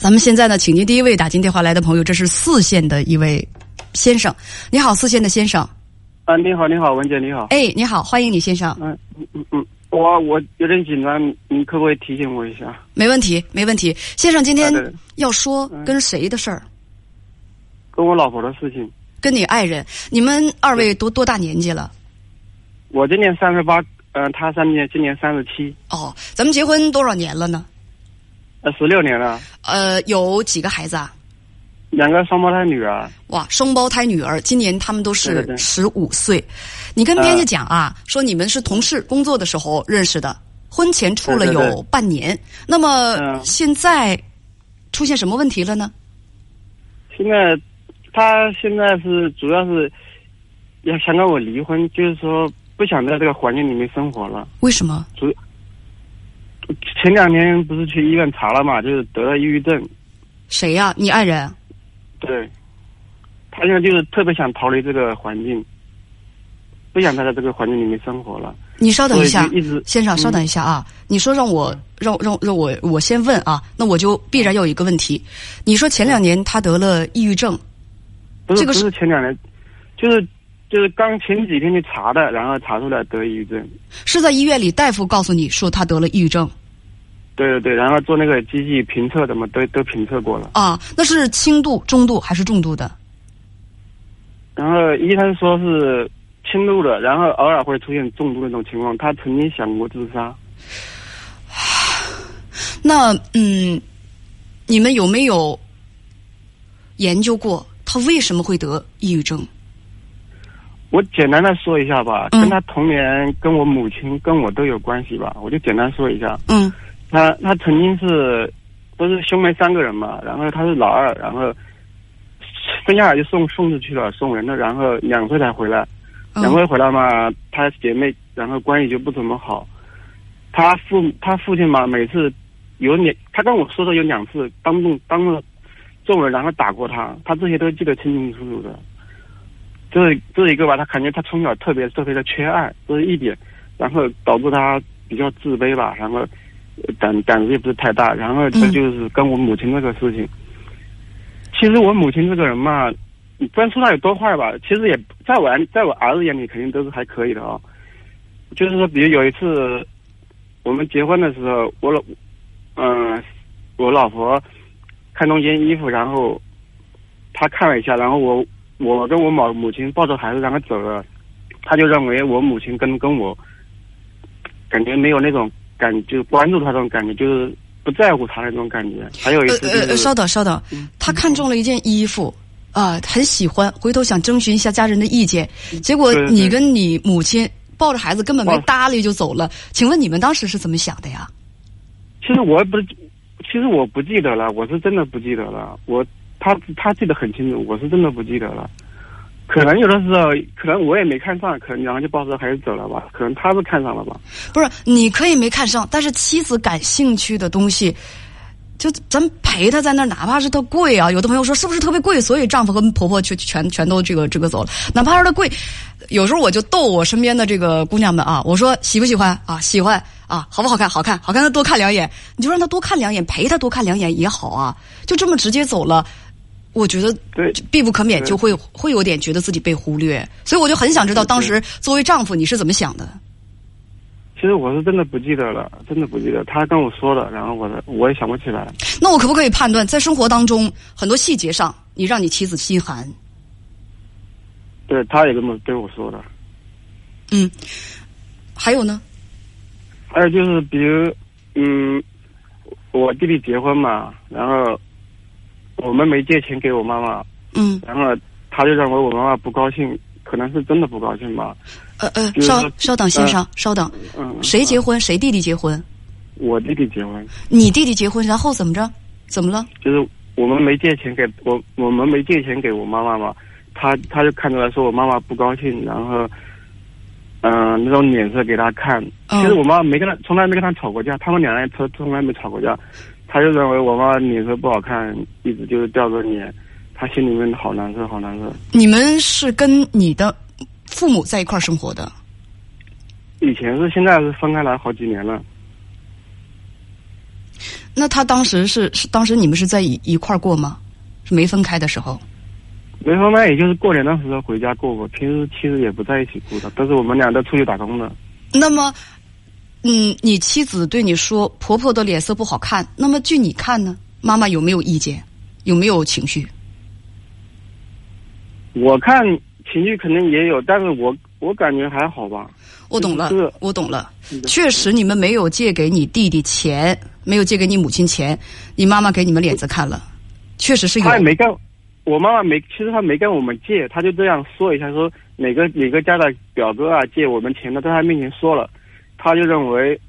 咱们现在呢，请进第一位打进电话来的朋友，这是四线的一位先生。你好，四线的先生。啊，你好，你好，文姐，你好。哎，你好，欢迎你，先生。嗯嗯嗯嗯，我我有点紧张，你可不可以提醒我一下？没问题，没问题。先生，今天要说跟谁的事儿？跟我老婆的事情。跟你爱人。你们二位多多大年纪了？我今年三十八，嗯，他三年今年三十七，哦，咱们结婚多少年了呢？呃，十六年了，呃，有几个孩子啊？两个双胞胎女儿。哇，双胞胎女儿，今年他们都是对对对十五岁。你跟编辑讲啊，说你们是同事工作的时候认识的，婚前处了有半年。那么嗯现在出现什么问题了呢？现在他现在是主要是要想跟我离婚，就是说不想在这个环境里面生活了。为什么？前两年不是去医院查了嘛，就是得了抑郁症。谁呀、你爱人？对，他现在就是特别想逃离这个环境，不想再在这个环境里面生活了。你稍等一下先生，嗯稍等一下啊！你说让我让让让我我先问啊，那我就必然要有一个问题。你说前两年他得了抑郁症，不是不这个是是前两年，就是就是刚前几天去查的，然后查出来得抑郁症。是在医院里大夫告诉你说他得了抑郁症对对对，然后做那个机器评测的嘛，都都评测过了。啊？那是轻度、中度还是重度的？然后医生说是轻度的，然后偶尔会出现重度那种情况。他曾经想过自杀。那嗯，你们有没有研究过他为什么会得抑郁症？我简单的说一下吧，嗯跟他童年、跟我母亲、跟我都有关系吧，我就简单说一下。嗯他他曾经是不是兄妹三个人嘛，然后他是老二，然后生下来就送送出去了，送人了，然后两岁才回来，嗯两岁回来嘛，他姐妹然后关系就不怎么好，他父他父亲嘛，每次有两，他跟我说的有两次当众当着众人然后打过他，他这些都记得清清楚楚的。这这一个吧，他感觉他从小特别特别的缺爱，这是一点，然后导致他比较自卑吧，然后呃胆胆子也不是太大，然后这嗯。就是跟我母亲这个事情。其实我母亲这个人嘛，你不能说她有多坏吧，其实也在我在我儿子眼里肯定都是还可以的啊、就是说，比如有一次我们结婚的时候，我老嗯、我老婆看中件衣服，然后她看了一下，然后我我跟我母母亲抱着孩子然后走了，她就认为我母亲跟跟我感觉没有那种感，就是关注他这种感觉，就是不在乎他那种感觉。还有一呃次就是、呃呃，稍等稍等，他看中了一件衣服。啊，很喜欢，回头想征询一下家人的意见，结果你跟你母亲抱着孩子根本没搭理就走了。请问你们当时是怎么想的呀？其实我也不是，其实我不记得了，我是真的不记得了。我他他记得很清楚，我是真的不记得了。可能有的时候，可能我也没看上，可能然后就抱着孩子走了吧。可能他是看上了吧。不是，你可以没看上，但是妻子感兴趣的东西，就咱陪她在那儿，哪怕是它贵啊，有的朋友说是不是特别贵，所以丈夫和婆婆全全全都这个这个走了，哪怕是它贵，有时候我就逗我身边的这个姑娘们啊，我说喜不喜欢啊？喜欢啊，好不好看？好看，好看，她多看两眼，你就让她多看两眼，陪她多看两眼也好啊，就这么直接走了。我觉得对必不可免就会会有点觉得自己被忽略，所以我就很想知道当时作为丈夫你是怎么想的。其实我是真的不记得了，真的不记得。他跟我说的，然后我的我也想不起来。那我可不可以判断，在生活当中很多细节上，你让你妻子心寒？对，他也这么对我说的。嗯，还有呢？还有就是，比如，嗯，我弟弟结婚嘛，然后我们没借钱给我妈妈，嗯，然后他就认为我妈妈不高兴，可能是真的不高兴吧。呃呃，稍稍等，先生，稍等，嗯，谁结婚？谁弟弟结婚？我弟弟结婚，你弟弟结婚，然后怎么着？怎么了？就是我们没借钱给我，我们没借钱给我妈妈嘛，他他就看出来说我妈妈不高兴，然后，嗯、那种脸色给他看。嗯其实我妈没跟他，从来没跟他吵过架，他们两人从从来没吵过架，他就认为我妈脸色不好看，一直就是吊着脸，他心里面好难受，好难受。你们是跟你的父母在一块儿生活的？以前是，现在是分开来好几年了。那他当时是是当时你们是在一一块儿过吗？是没分开的时候？没分开，也就是过年的时候回家过过，平时其实也不在一起过的，都是我们俩都出去打工的。那么，嗯，你妻子对你说婆婆的脸色不好看，那么据你看呢？妈妈有没有意见？有没有情绪？我看情绪肯定也有，但是我我感觉还好吧。我懂了就是，我懂了。确实，你们没有借给你弟弟钱，没有借给你母亲钱，你妈妈给你们脸子看了，确实是有他。也没跟我妈妈没，其实她没跟我们借，她就这样说一下，说哪个哪个家的表哥啊借我们钱的，在他面前说了，他就认为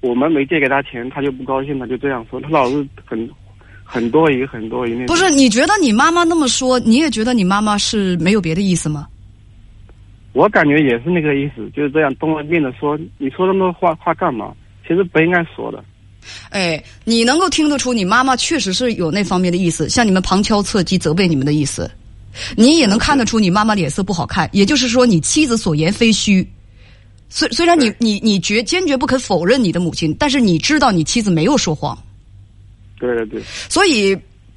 我们没借给他钱，他就不高兴，他就这样说，他老是很很多疑很多疑。不是，你觉得你妈妈那么说，你也觉得你妈妈是没有别的意思吗？我感觉也是那个意思，就是这样东着面的说，你说那么多话话干嘛？其实不应该说的。哎，你能够听得出你妈妈确实是有那方面的意思，向你们旁敲侧击责备你们的意思，你也能看得出你妈妈脸色不好看，也就是说你妻子所言非虚。虽虽然你你你决坚决不肯否认你的母亲，但是你知道你妻子没有说谎，对对对，所以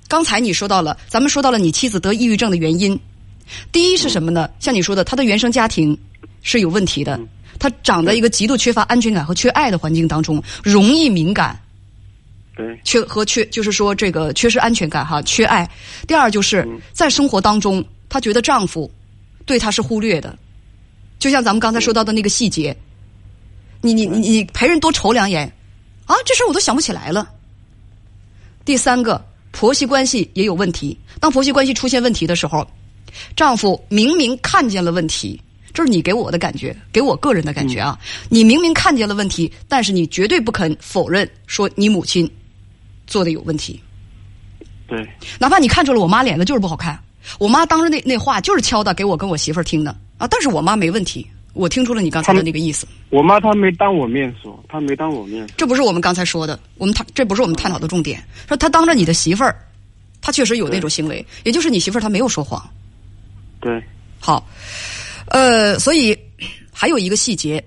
刚才你说到了，咱们说到了你妻子得抑郁症的原因，第一是什么呢？像你说的，她的原生家庭是有问题的，她长在一个极度缺乏安全感和缺爱的环境当中，容易敏感。对。缺和缺，就是说这个缺失安全感哈，缺爱。第二就是嗯。在生活当中，她觉得丈夫对她是忽略的，就像咱们刚才说到的那个细节，你你你你陪人多瞅两眼，啊，这事儿我都想不起来了。第三个，婆媳关系也有问题。当婆媳关系出现问题的时候，丈夫明明看见了问题，这是你给我的感觉，给我个人的感觉啊。你明明看见了问题，但是你绝对不肯否认说你母亲做的有问题，对哪怕你看出了我妈脸子就是不好看，我妈当时那那话就是敲的给我跟我媳妇儿听的啊，但是我妈没问题，我听出了你刚才的那个意思。我妈她没当我面说，她没当我面说。这不是我们刚才说的，我们探这不是我们探讨的重点。说她当着你的媳妇儿，她确实有那种行为，也就是你媳妇儿她没有说谎。对好，呃，所以还有一个细节，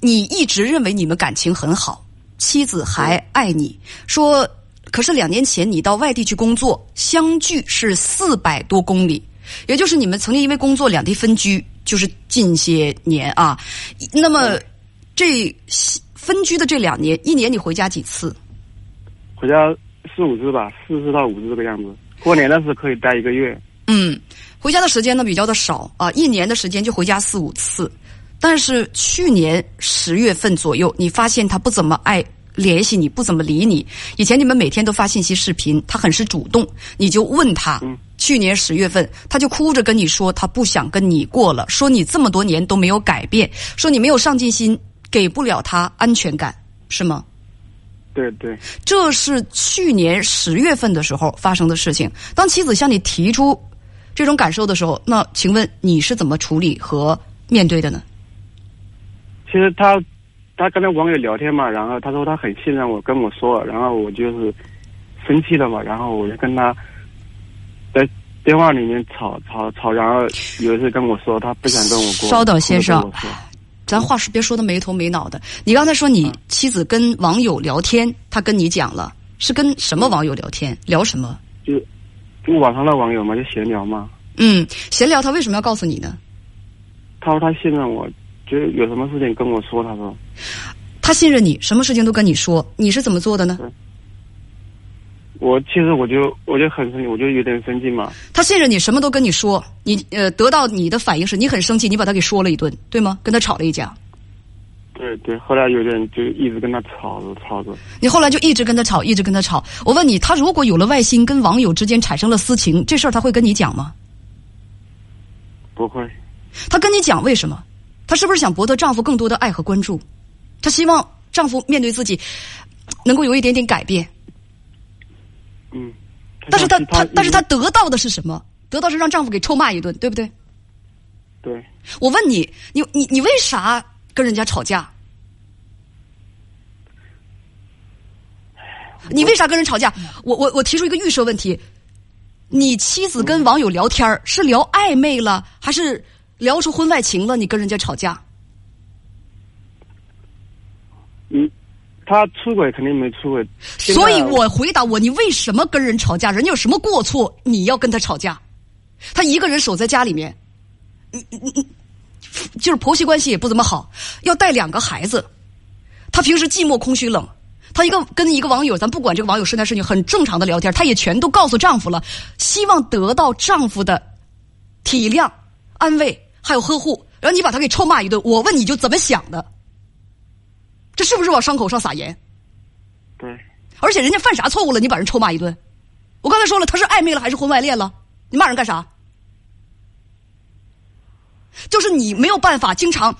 你一直认为你们感情很好，妻子还爱你，说可是两年前你到外地去工作，相距是四百多公里，也就是你们曾经因为工作两地分居，就是近些年啊。那么这分居的这两年，一年你回家几次？回家四五次吧，四次到五次这个样子。过年的时候可以待一个月。嗯，回家的时间呢比较的少啊，一年的时间就回家四五次。但是去年十月份左右，你发现他不怎么爱联系你，不怎么理你。以前你们每天都发信息、视频，他很是主动，你就问他。嗯去年十月份，他就哭着跟你说，他不想跟你过了，说你这么多年都没有改变，说你没有上进心，给不了他安全感，是吗？对对，这是去年十月份的时候发生的事情。当妻子向你提出这种感受的时候，那请问你是怎么处理和面对的呢？其实他他跟那网友聊天嘛，然后他说他很信任我，跟我说，然后我就是生气了嘛，然后我就跟他在电话里面吵吵吵，然后有一次跟我说他不想跟我过，稍等先生咱话是别说的没头没脑的。你刚才说你妻子跟网友聊天，他跟你讲了，是跟什么网友聊天？聊什么？就就网上的网友嘛，就闲聊嘛。嗯，闲聊，他为什么要告诉你呢？他说他信任我，就有什么事情跟我说。他说他信任你，什么事情都跟你说，你是怎么做的呢？我其实我就我就很生气，我就有点生气嘛。他信任你，什么都跟你说，你呃得到你的反应是你很生气，你把他给说了一顿，对吗？跟他吵了一架，对对，后来有点就一直跟他吵着吵着。你后来就一直跟他吵，一直跟他吵。我问你，他如果有了外心，跟网友之间产生了私情，这事儿他会跟你讲吗？不会，他跟你讲为什么？他是不是想博得丈夫更多的爱和关注？她希望丈夫面对自己能够有一点点改变。嗯。但是她她但是她得到的是什么？得到是让丈夫给臭骂一顿，对不对？对，我问你，你你你为啥跟人家吵架？你为啥跟人吵架？我我我提出一个预设问题：你妻子跟网友聊天儿是聊暧昧了，还是聊出婚外情了？你跟人家吵架？嗯，他出轨肯定没出轨，所以我回答我，你为什么跟人吵架？人家有什么过错，你要跟他吵架？他一个人守在家里面，嗯嗯嗯，就是婆媳关系也不怎么好，要带两个孩子，他平时寂寞、空虚、冷。他一个跟一个网友，咱不管这个网友是男是女，很正常的聊天，她也全都告诉丈夫了，希望得到丈夫的体谅、安慰还有呵护。然后你把他给臭骂一顿，我问你就怎么想的？这是不是往伤口上撒盐？对，而且人家犯啥错误了？你把人臭骂一顿？我刚才说了，他是暧昧了还是婚外恋了？你骂人干啥？就是你没有办法经常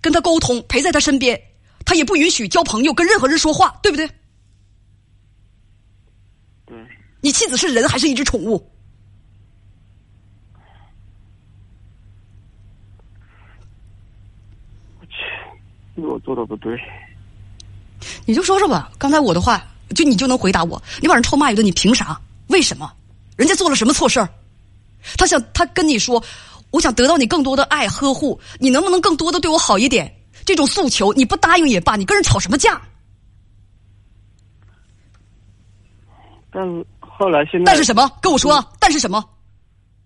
跟他沟通，陪在他身边，他也不允许交朋友，跟任何人说话，对不对？对，你妻子是人还是一只宠物？是我做的不对。你就说说吧。刚才我的话，就你就能回答我。你把人臭骂一顿，你凭啥？为什么？人家做了什么错事儿？他想，他跟你说，我想得到你更多的爱呵护，你能不能更多的对我好一点？这种诉求你不答应也罢，你跟人吵什么架？但是后来现在，但是什么？跟我说，但是什么？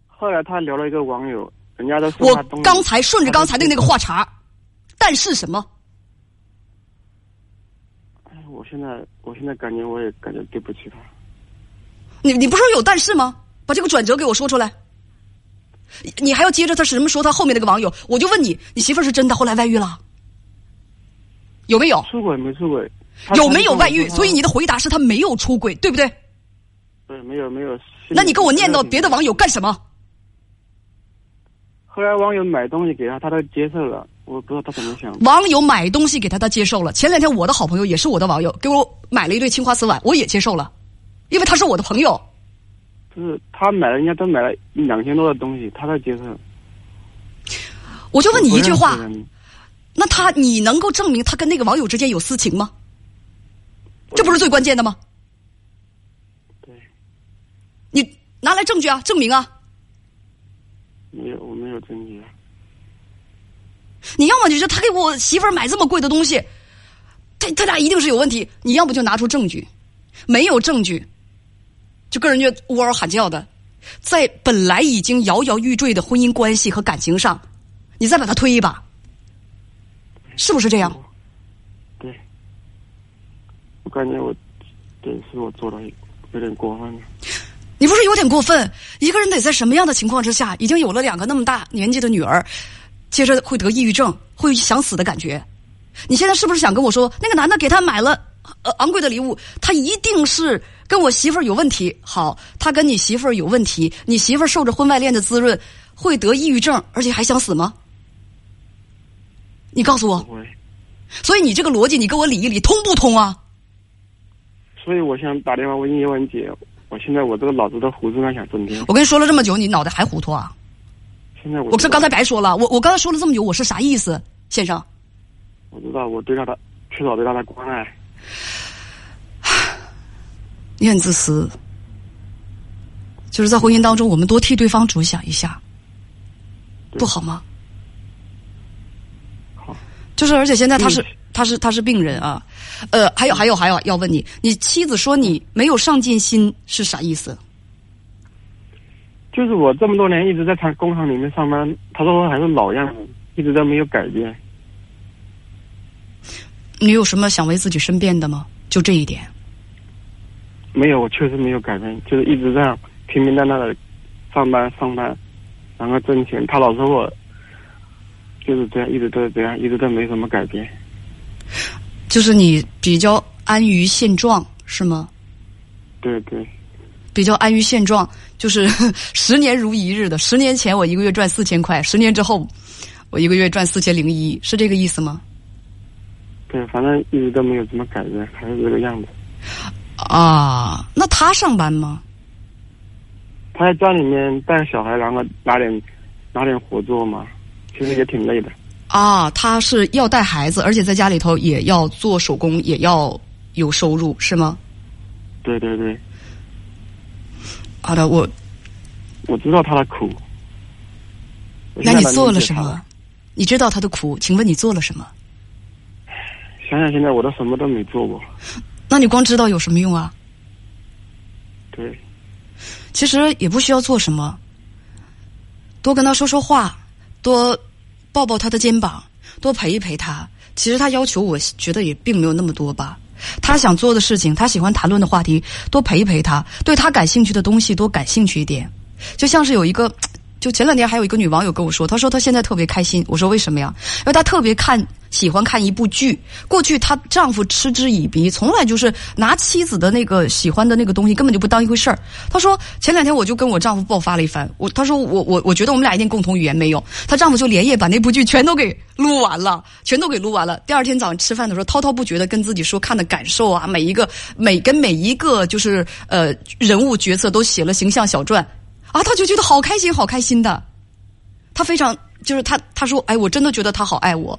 后来他聊了一个网友，人家都说我刚才顺着刚才的那个话茬，但是什么？哎我现在我现在感觉我也感觉对不起他。你你不是说有但是吗？把这个转折给我说出来。你你还要接着他什么说他后面那个网友？我就问你，你媳妇儿是真的后来外遇了？有没有？出轨没出轨？有没有外遇？所以你的回答是他没有出轨，对不对？对没有没有。那你跟我念叨别的网友干什么？后来网友买东西给他，他都接受了，我不知道他怎么想。网友买东西给他，他接受了。前两天我的好朋友也是我的网友，给我买了一对青花瓷碗，我也接受了，因为他是我的朋友。就是他买了，人家都买了两千多的东西，他在接受。我就问你一句话那他你能够证明他跟那个网友之间有私情吗？这不是最关键的吗？对，你拿来证据啊，证明啊！没有，我没有证据啊。你要么就是他给我媳妇儿买这么贵的东西，他他俩一定是有问题。你要不就拿出证据，没有证据，就跟人家呜嗷喊叫的，在本来已经摇摇欲坠的婚姻关系和感情上，你再把他推一把，是不是这样？对，我感觉我对是我做的有点过分了。你不是有点过分？一个人得在什么样的情况之下，已经有了两个那么大年纪的女儿，接着会得抑郁症，会有想死的感觉？你现在是不是想跟我说，那个男的给他买了呃昂贵的礼物，他一定是跟我媳妇儿有问题？好，他跟你媳妇儿有问题，你媳妇儿受着婚外恋的滋润，会得抑郁症，而且还想死吗？你告诉我，所以你这个逻辑，你给我理一理，通不通啊？所以我想打电话问叶文姐，我现在我这个脑子都糊涂了，想整天。我跟你说了这么久，你脑袋还糊涂啊？现在我我这刚才白说了，我我刚才说了这么久，我是啥意思，先生？我知道我对他的缺少对他的关爱。你很自私，就是在婚姻当中，我们多替对方着想一下，不好吗？好，就是，而且现在他是嗯他是他是病人啊，呃，还有还有还有要问你，你妻子说你没有上进心是啥意思？就是我这么多年一直在他工厂里面上班，他说我还是老样子，一直都没有改变。你有什么想为自己申辩的吗？就这一点，没有，我确实没有改变，就是一直这样平平淡淡的上班上班，然后挣钱。他老说我就是这样，一直都是这样，一直都没什么改变。就是你比较安于现状是吗？对对，比较安于现状，就是 十年如一日的。十年前我一个月赚四千块，十年之后我一个月赚四千零一，是这个意思吗？对，反正一直都没有怎么改变，还是这个样子。啊，那他上班吗？他在家里面带小孩，然后拿点拿点活做嘛，其实也挺累的。啊，他是要带孩子，而且在家里头也要做手工，也要有收入，是吗？对对对，好的，我我知道他的苦。那你做了什么？你知道他的苦，请问你做了什么？想想现在我都什么都没做过。那你光知道有什么用啊？对，其实也不需要做什么，多跟他说说话，多抱抱他的肩膀，多陪一陪他。其实他要求，我觉得也并没有那么多吧。他想做的事情，他喜欢谈论的话题，多陪一陪他；对他感兴趣的东西，多感兴趣一点。就像是有一个。就前两天还有一个女网友跟我说，她说她现在特别开心。我说为什么呀？因为她特别看喜欢看一部剧。过去她丈夫嗤之以鼻，从来就是拿妻子的那个喜欢的那个东西根本就不当一回事儿。她说前两天我就跟我丈夫爆发了一番。我她说我我我觉得我们俩一定共同语言没有。她丈夫就连夜把那部剧全都给录完了，全都给录完了。第二天早上吃饭的时候，滔滔不绝的跟自己说看的感受啊，每一个每跟每一个就是呃人物角色都写了形象小传。啊，他就觉得好开心，好开心的。他非常就是他，他说：“哎，我真的觉得他好爱我。”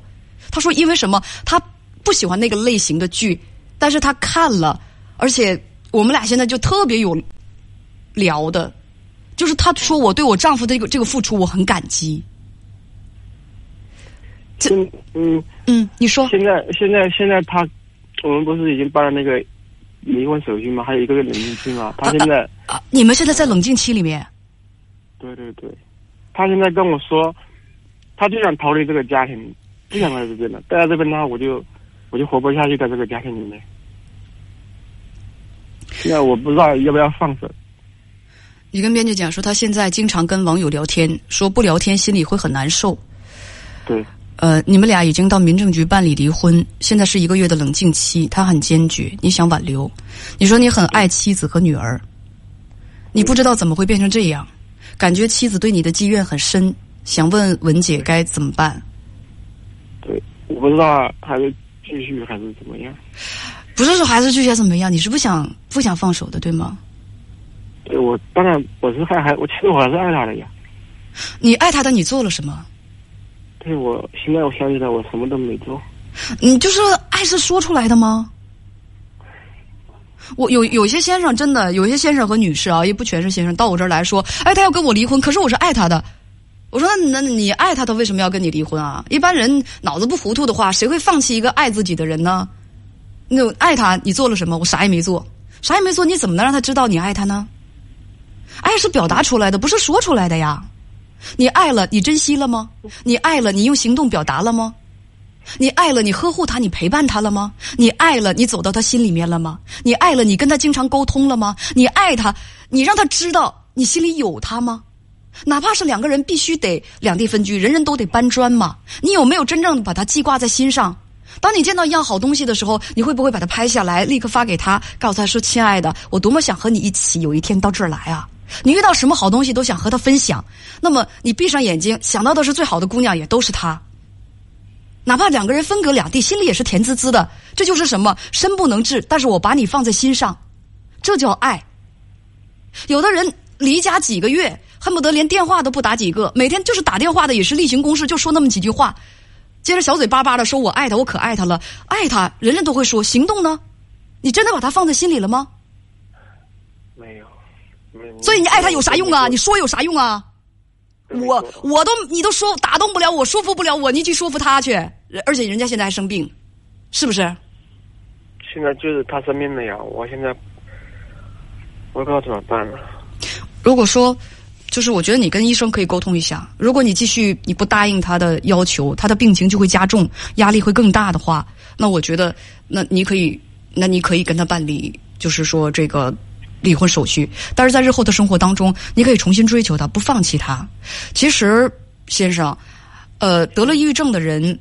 他说：“因为什么？他不喜欢那个类型的剧，但是他看了，而且我们俩现在就特别有聊的。就是他说我对我丈夫的这个这个付出，我很感激。”这嗯嗯，你说现在现在现在他，我们不是已经办了那个离婚手续吗？还有一个月冷静期吗？他现在啊，你们现在在冷静期里面。对对对，他现在跟我说，他就想逃离这个家庭，不想在这边了。待在这边的话，我就我就活不下去，在这个家庭里面。现在我不知道要不要放手。你跟编辑讲说，他现在经常跟网友聊天，说不聊天心里会很难受。对。呃，你们俩已经到民政局办理离婚，现在是一个月的冷静期，他很坚决，你想挽留。你说你很爱妻子和女儿，你不知道怎么会变成这样。感觉妻子对你的积怨很深，想问文姐该怎么办？对，我不知道还是继续还是怎么样。不是说还是继续怎么样？你是不想不想放手的，对吗？对，我当然我是还还我其实我还是爱他的呀。你爱他的，你做了什么？对，我现在我想起来，我什么都没做。你就是爱是说出来的吗？我有有些先生真的，有些先生和女士啊，也不全是先生，到我这儿来说，哎，他要跟我离婚，可是我是爱他的。我说那那你爱他，他为什么要跟你离婚啊？一般人脑子不糊涂的话，谁会放弃一个爱自己的人呢？那爱他，你做了什么？我啥也没做，啥也没做，你怎么能让他知道你爱他呢？爱是表达出来的，不是说出来的呀。你爱了，你珍惜了吗？你爱了，你用行动表达了吗？你爱了，你呵护他，你陪伴他了吗？你爱了，你走到他心里面了吗？你爱了，你跟他经常沟通了吗？你爱他，你让他知道你心里有他吗？哪怕是两个人必须得两地分居，人人都得搬砖嘛。你有没有真正把他记挂在心上？当你见到一样好东西的时候，你会不会把它拍下来，立刻发给他，告诉他说：“亲爱的，我多么想和你一起有一天到这儿来啊！”你遇到什么好东西都想和他分享，那么你闭上眼睛想到的是最好的姑娘，也都是他。哪怕两个人分隔两地，心里也是甜滋滋的。这就是什么？身不能至，但是我把你放在心上，这叫爱。有的人离家几个月，恨不得连电话都不打几个，每天就是打电话的，也是例行公事，就说那么几句话，接着小嘴巴巴的说我爱他，我可爱他了，爱他，人人都会说。行动呢？你真的把他放在心里了吗？没有，没有。所以你爱他有啥用啊？你说有啥用啊？我我都你都说打动不了我，说服不了我，你去说服他去。而且人家现在还生病，是不是？现在就是他生病了呀，我现在我不知道怎么办了。如果说，就是我觉得你跟医生可以沟通一下。如果你继续你不答应他的要求，他的病情就会加重，压力会更大的话，那我觉得，那你可以，那你可以跟他办理，就是说这个。离婚手续，但是在日后的生活当中，你可以重新追求他，不放弃他。其实，先生，呃，得了抑郁症的人，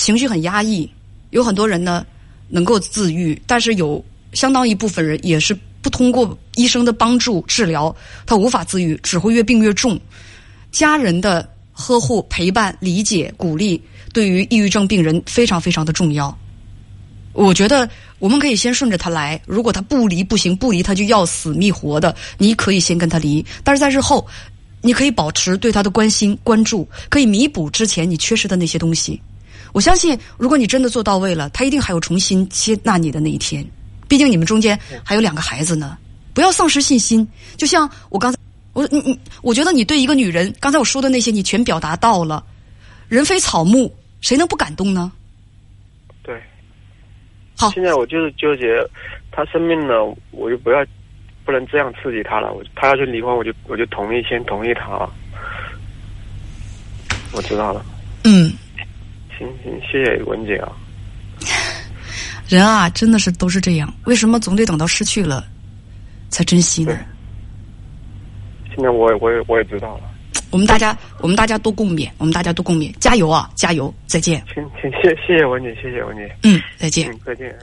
情绪很压抑，有很多人呢能够自愈，但是有相当一部分人也是不通过医生的帮助治疗，他无法自愈，只会越病越重。家人的呵护、陪伴、理解、鼓励，对于抑郁症病人非常非常的重要。我觉得我们可以先顺着他来，如果他不离不行，不离他就要死觅活的，你可以先跟他离。但是在日后，你可以保持对他的关心关注，可以弥补之前你缺失的那些东西。我相信，如果你真的做到位了，他一定还有重新接纳你的那一天。毕竟你们中间还有两个孩子呢，不要丧失信心。就像我刚才，我你你，我觉得你对一个女人，刚才我说的那些，你全表达到了。人非草木，谁能不感动呢？对。好现在我就是纠结，他生病了，我就不要，不能这样刺激他了。我他要去离婚，我就我就同意，先同意他了。我知道了，嗯，行行，谢谢文姐啊。人啊，真的是都是这样，为什么总得等到失去了才珍惜呢？现在我也我也我也知道了，我们大家，我们大家都共勉，我们大家都共勉，加油啊，加油，再见，请请谢谢谢文姐，谢谢文姐，嗯，再见。嗯，再见。